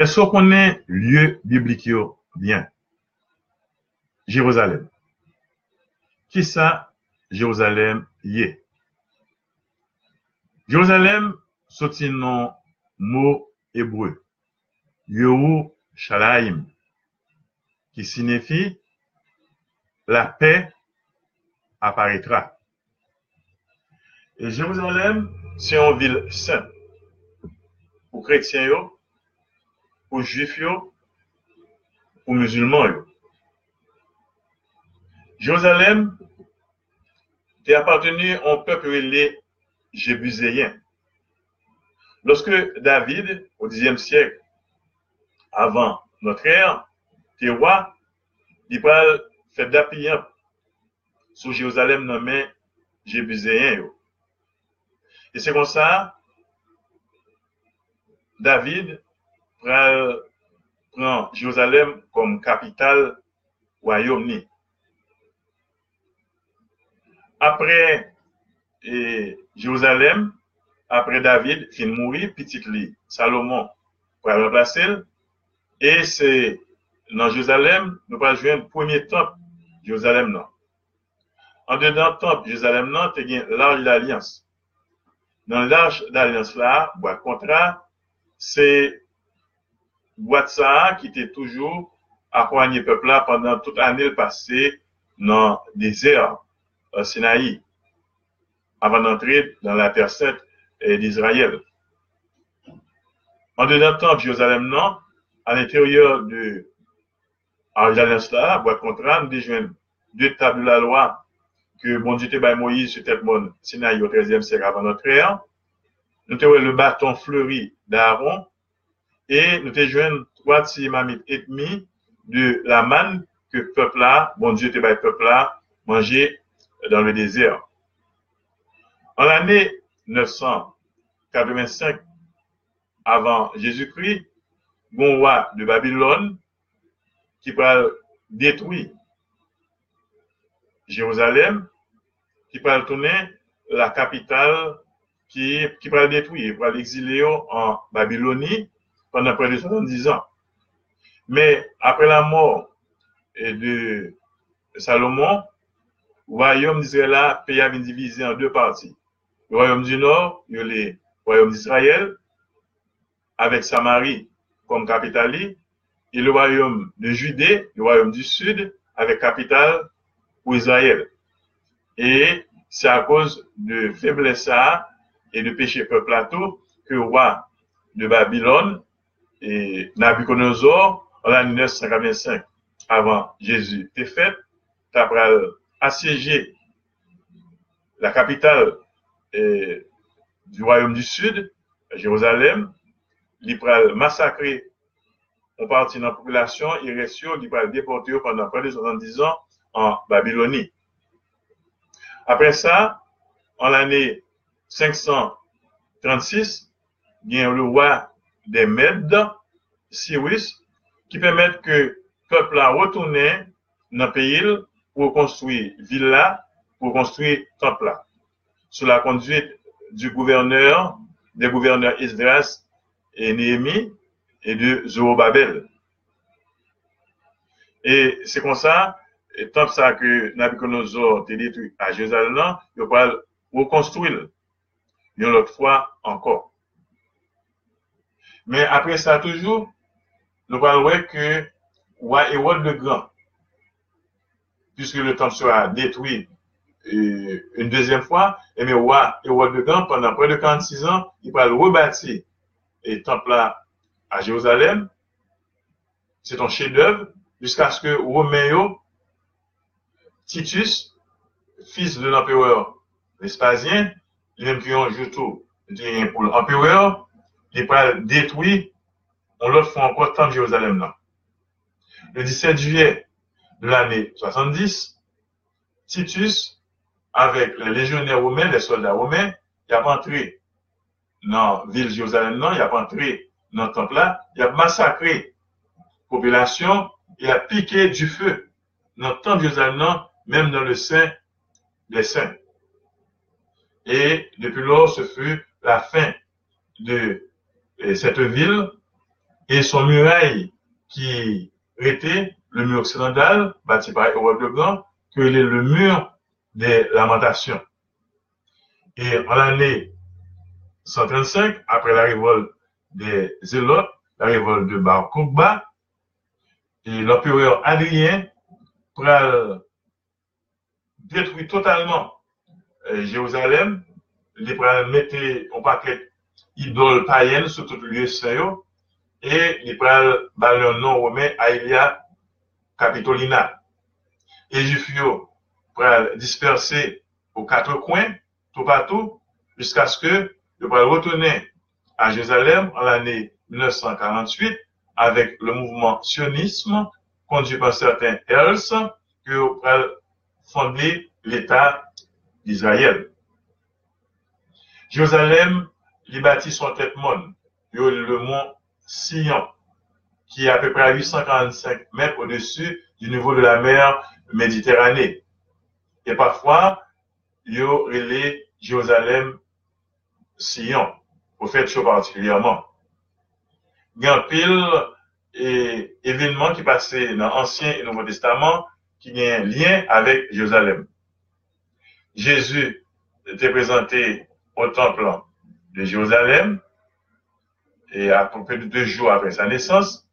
Est-ce qu'on connaît lieu biblique bien? Jérusalem. Qui ça, Jérusalem y est? Jérusalem, c'est un mot hébreu. Yerushalayim, qui signifie la paix apparaîtra. Et Jérusalem, c'est une ville sainte pour chrétiens, pour juifs, pour musulmans. Jérusalem est appartenu au peuple les Jébuséens. Lorsque David, au Xe siècle, avant notre ère, était roi, il a fait d'appuyer sur Jérusalem nommé Jébuséen. Et c'est comme ça, David prend, Jérusalem comme capitale royaume Après Jérusalem, après David, fin mourir, petit lit, Salomon pour remplacer. Et c'est dans Jérusalem, nous allons jouer le premier temple, Jérusalem non. En dedans temple, Jérusalem non, tu as l'arche d'alliance. Dans l'arche d'alliance là, boîte contrat, c'est boîte qui était toujours accompagné peuple là pendant toute l'année passée dans le désert, au Sinaï, avant d'entrer dans la terre sainte d'Israël. En dedans temple, Jérusalem non, à l'intérieur de l'alliance là, boîte contrat, deux tables de la loi que bon Dieu te Moïse sur tête bonne Sinaï au 13e siècle avant notre ère. Nous avons le bâton fleuri d'Aaron et nous avons trois petits mamites et demi de la le peuple là, bon Dieu te le peuple là, mangeait dans le désert. En l'année 985 avant Jésus-Christ, bon roi de Babylone qui va détruire Jérusalem, qui va tourner la capitale qui, qui va détruire, va l'exiler en Babylonie pendant près de 70 ans. Mais après la mort de Salomon, le royaume d'Israël pays a divisé en deux parties. Le royaume du Nord, le royaume d'Israël, avec Samarie comme capitale, et le royaume de Judée, le royaume du Sud, avec capitale pour Israël. Et c'est à cause de faiblesse et de péché peuple plateau que le roi de Babylone Nabucodonosor, en l'année 985 avant Jésus est fait, après assiégé la capitale du royaume du Sud, Jérusalem, il a massacré une partie de la population, il reste, il a déporté pendant près de 70 ans en Babylonie. Après ça, en l'année 536, il y a le roi des Mèdes, Cyrus, qui permet que le peuple a retourné dans le pays pour construire villa, pour construire temple Sous la conduite du gouverneur, des gouverneurs Isdras et Néhémie et de Zorobabel. Et c'est comme ça tant ça que Nabucodonosor a détruit à Jérusalem, il va reconstruire une autre fois encore. Mais après ça, toujours, nous allons voir que roi le Grand, puisque le temple sera détruit une deuxième fois, et mais roi Hérode le Grand, pendant près de 46 ans, il va rebâtir le temple là à Jérusalem. C'est un chef-d'œuvre jusqu'à ce que Roméo Titus, fils de l'empereur Vespasien, même qui ont tout pour l'empereur, il pas détruit, on l'autre fois encore tant Jérusalem là. Le 17 juillet de l'année 70, Titus, avec les légionnaires romains, les soldats romains, il a entré dans la ville de Jérusalem, non, il a entré dans le temple là, il a massacré la population, il a piqué du feu dans le temple Jérusalem, même dans le sein des saints. Et depuis lors, ce fut la fin de cette ville et son muraille qui était le mur occidental, bâti par Europe de Blanc, que est le mur des lamentations. Et en l'année 135, après la révolte des Zélotes, la révolte de Bar Kokhba, et l'empereur Adrien pral détruit totalement euh, Jérusalem, il pral mettre un paquet idole païenne sur tout le lieu saint et il pral baler un nom romain Aelia Capitolina. Et Juifs pral disperser aux quatre coins, tout partout, jusqu'à ce que il pral retourner à Jérusalem en l'année 1948 avec le mouvement sionisme conduit par certains Else qui ont fondé l'État d'Israël. Jérusalem, il bâtit son tête monde, le mont Sion, qui est à peu près à 845 mètres au-dessus du niveau de la mer Méditerranée. Et parfois, il y a Jérusalem Sion, au fait chaud particulièrement. Il y a un pile et événements qui passaient dans l'Ancien et Nouveau Testament qui ont un lien avec Jérusalem. Jésus était présenté au temple de Jérusalem et à peu près de deux jours après sa naissance.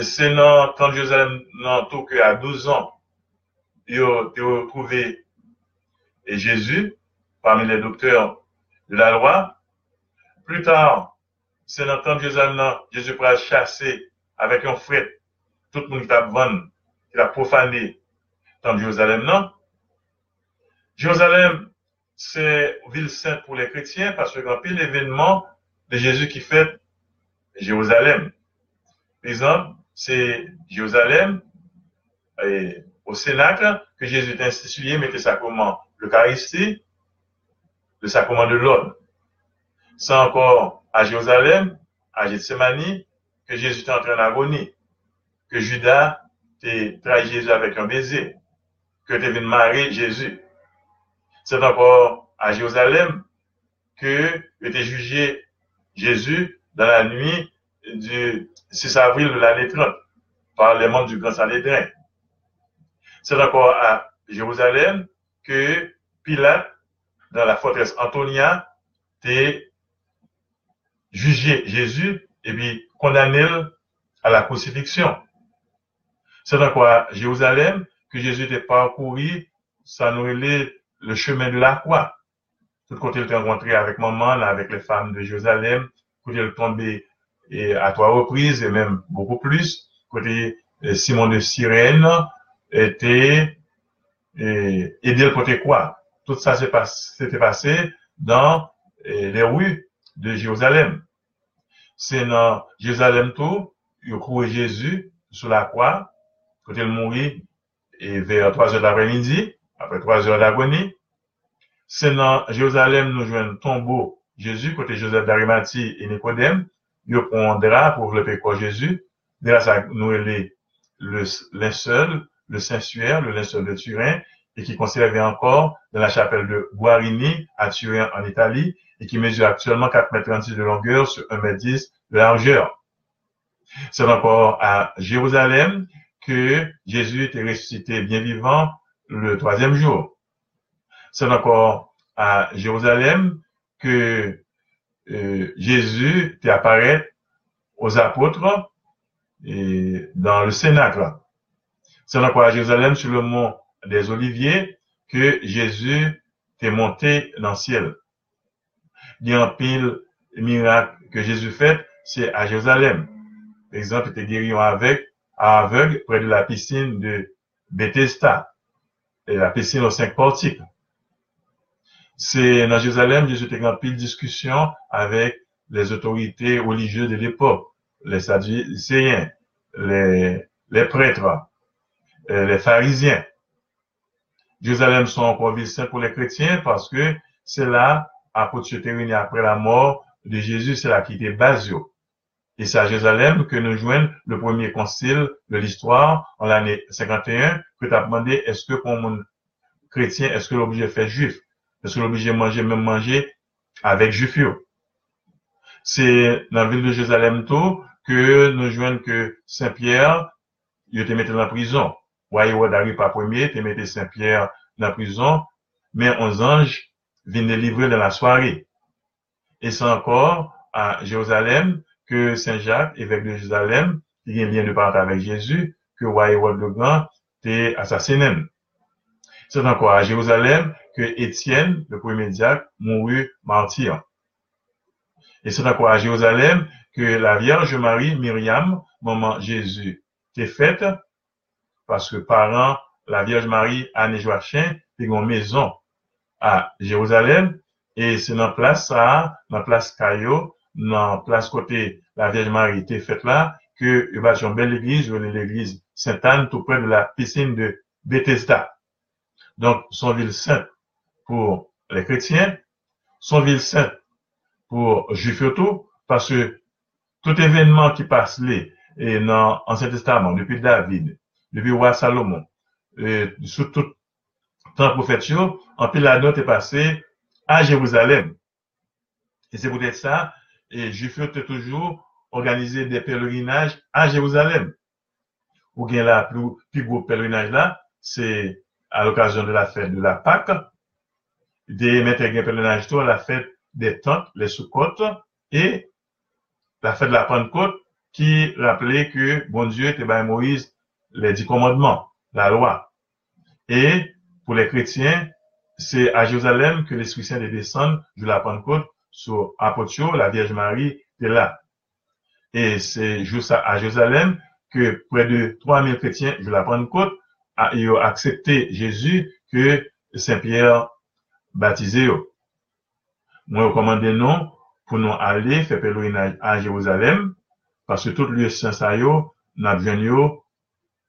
C'est dans le temps de Jérusalem, dans tout à 12 ans, il a retrouvé Jésus parmi les docteurs de la loi. Plus tard, c'est dans de Jérusalem, Jésus pourra chasser avec un fret tout le monde qui a vendu, qui a profané dans Jérusalem, non? Jérusalem, c'est ville sainte pour les chrétiens parce que l'événement de Jésus qui fait Jérusalem. Par exemple, c'est Jérusalem et au Cénacle que Jésus a institué, mettait sacrement l'Eucharistie, le sacrement de l'ordre. C'est encore à Jérusalem, à Gethsemane, que Jésus est entré en agonie, que Judas a trahi Jésus avec un baiser, que tu venu marier Jésus. C'est encore à Jérusalem que était jugé Jésus dans la nuit du 6 avril de l'année 30 par les membres du Grand Sanhédrin. C'est encore à Jérusalem que Pilate, dans la forteresse Antonia, a jugé Jésus et puis condamné à la crucifixion. C'est encore à Jérusalem que Jésus était parcouru, ça nous le chemin de la croix. Tout côté il était rencontré avec maman, avec les femmes de Jérusalem, côté il tombé et à trois reprises et même beaucoup plus. Côté euh, Simon de Cyrène était et, aidé le côté quoi? Tout ça s'était passé dans les rues de Jérusalem. C'est dans Jérusalem tout, il a Jésus sur la croix, côté il mourit et vers 3 heures d'après-midi, après trois heures d'agonie. C'est dans Jérusalem, nous jouons un tombeau Jésus, côté Joseph d'Arimathie et Nicodème. Ils prend drap pour le quoi Jésus. Grâce à nous, le linceul, le Saint-Suaire, le linceul de Turin, et qui conservé encore dans la chapelle de Guarini à Turin en Italie, et qui mesure actuellement 4 mètres 36 de longueur sur 1 mètre 10 de largeur. C'est encore à Jérusalem que Jésus était ressuscité bien vivant le troisième jour. C'est encore à Jérusalem que euh, Jésus apparaît aux apôtres et dans le Cénacle. C'est encore à Jérusalem sur le mont des Oliviers que Jésus est monté dans le ciel. Il y a un pile miracle que Jésus fait, c'est à Jérusalem. Par exemple, il était guéri avec, aveugle près de la piscine de Bethesda et la piscine aux cinq portiques. C'est dans Jérusalem, Jésus était en pile discussion avec les autorités religieuses de l'époque, les sadducéens, les, les prêtres, euh, les pharisiens. Jérusalem sont encore ville sainte pour les chrétiens parce que c'est là, après après la mort de Jésus, c'est là qui était Basio. Et c'est à Jérusalem que nous joignons le premier concile de l'histoire en l'année 51 que tu demandé est-ce que pour mon chrétien, est-ce que l'objet fait juif? Est-ce que de manger, même manger avec juif? C'est dans la ville de Jérusalem tout que nous jouons que Saint-Pierre, il mettait dans la prison. Vous n'arrive pas premier, te mettait Saint-Pierre dans la prison, mais un ange vient livrer dans la soirée. Et c'est encore à Jérusalem que Saint Jacques, évêque de Jérusalem, qui un lien de parenté avec Jésus, que Roy le Grand t'est assassiné. C'est encore à Jérusalem que Étienne, le premier diacre, mourut martyr. Et c'est encore à Jérusalem que la Vierge Marie, Myriam, maman Jésus, t'est faite, parce que parents, la Vierge Marie, Anne et Joachim, une maison à Jérusalem, et c'est dans place ça, dans place Caillot, dans place côté la Vierge Marie était faite là, que il va une belle église, l'église Sainte-Anne, tout près de la piscine de Bethesda. Donc, son ville sainte pour les chrétiens, son ville sainte pour juifs parce que tout événement qui passe là, et dans l'Ancien Testament, depuis David, depuis roi Salomon, et sous tout temps prophète, en pile la note est passée à Jérusalem. Et c'est peut-être ça, et Juifs toujours organisé des pèlerinages à Jérusalem. Ou bien la plus, plus gros pèlerinage là, c'est à l'occasion de la fête de la Pâque, des mettre un pèlerinage à la fête des tentes, les sous-côtes, et la fête de la Pentecôte, qui rappelait que bon Dieu était Moïse les dix commandements, la loi. Et pour les chrétiens, c'est à Jérusalem que l'Esprit Saint descend de la Pentecôte sur Apotio, la Vierge Marie est là. Et c'est juste à Jérusalem que près de 3000 chrétiens de la Pentecôte ont accepté Jésus que Saint-Pierre baptisé. Moi, je recommande non pour nous aller faire pèlerinage à Jérusalem, parce que tout lieu saint ça n'a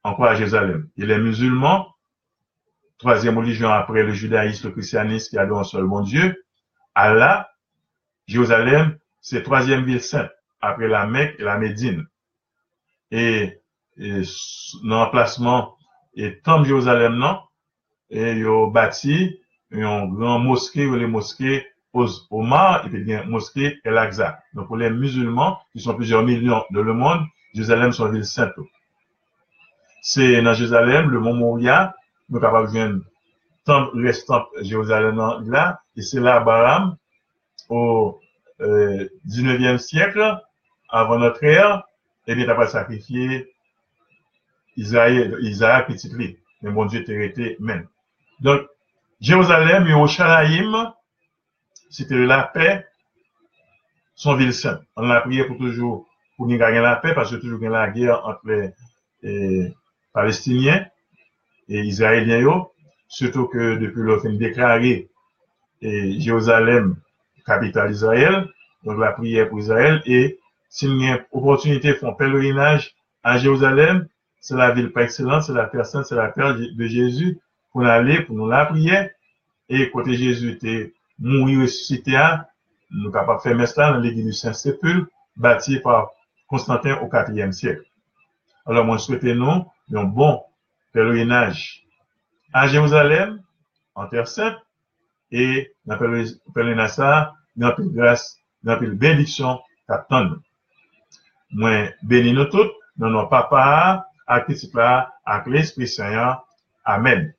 encore à Jérusalem. Et les musulmans, troisième religion après le judaïsme, le christianisme qui adore un seul bon Dieu, Allah, Jérusalem, c'est troisième ville sainte après la Mecque et la Médine. Et, dans l'emplacement, et tant Jérusalem, non, et ils ont bâti une grande mosquée, ou les mosquées au mar, et puis une mosquée El Aqsa. Donc pour les musulmans, qui sont plusieurs millions dans le monde, Jérusalem sont ville sainte. C'est dans Jérusalem, le mont Moria, nous capables de temple restant Jérusalem là, et c'est là, Baram, au euh, 19e siècle, avant notre ère, et bien, pas sacrifié Isaïe, Isaac petit Mais mon Dieu t'est resté même. Donc, Jérusalem, Yerushalayim, c'était la paix, son ville sainte. On a prié pour toujours, pour nous gagner la paix, parce que toujours la guerre entre les Palestiniens et Israéliens, surtout que depuis le fin déclaré et Jérusalem, capitale d'Israël, donc la prière pour Israël, et si nous avons opportunité de faire pèlerinage à Jérusalem, c'est la ville par excellence, c'est la personne, c'est la terre de Jésus, pour aller, pour nous la prier. Et côté Jésus était et ressuscité, nous sommes capables de faire mestre dans l'église du Saint-Sépulcre, bâti par Constantin au IVe siècle. Alors, moi, je souhaite nous un bon pèlerinage à Jérusalem, en Terre Sainte, et dans le pèlerinage ça, dans la grâce, dans la bénédiction qu'attendent. Moi, bénis nous tous, dans nos papas, à qui à l'Esprit Saint. Amen.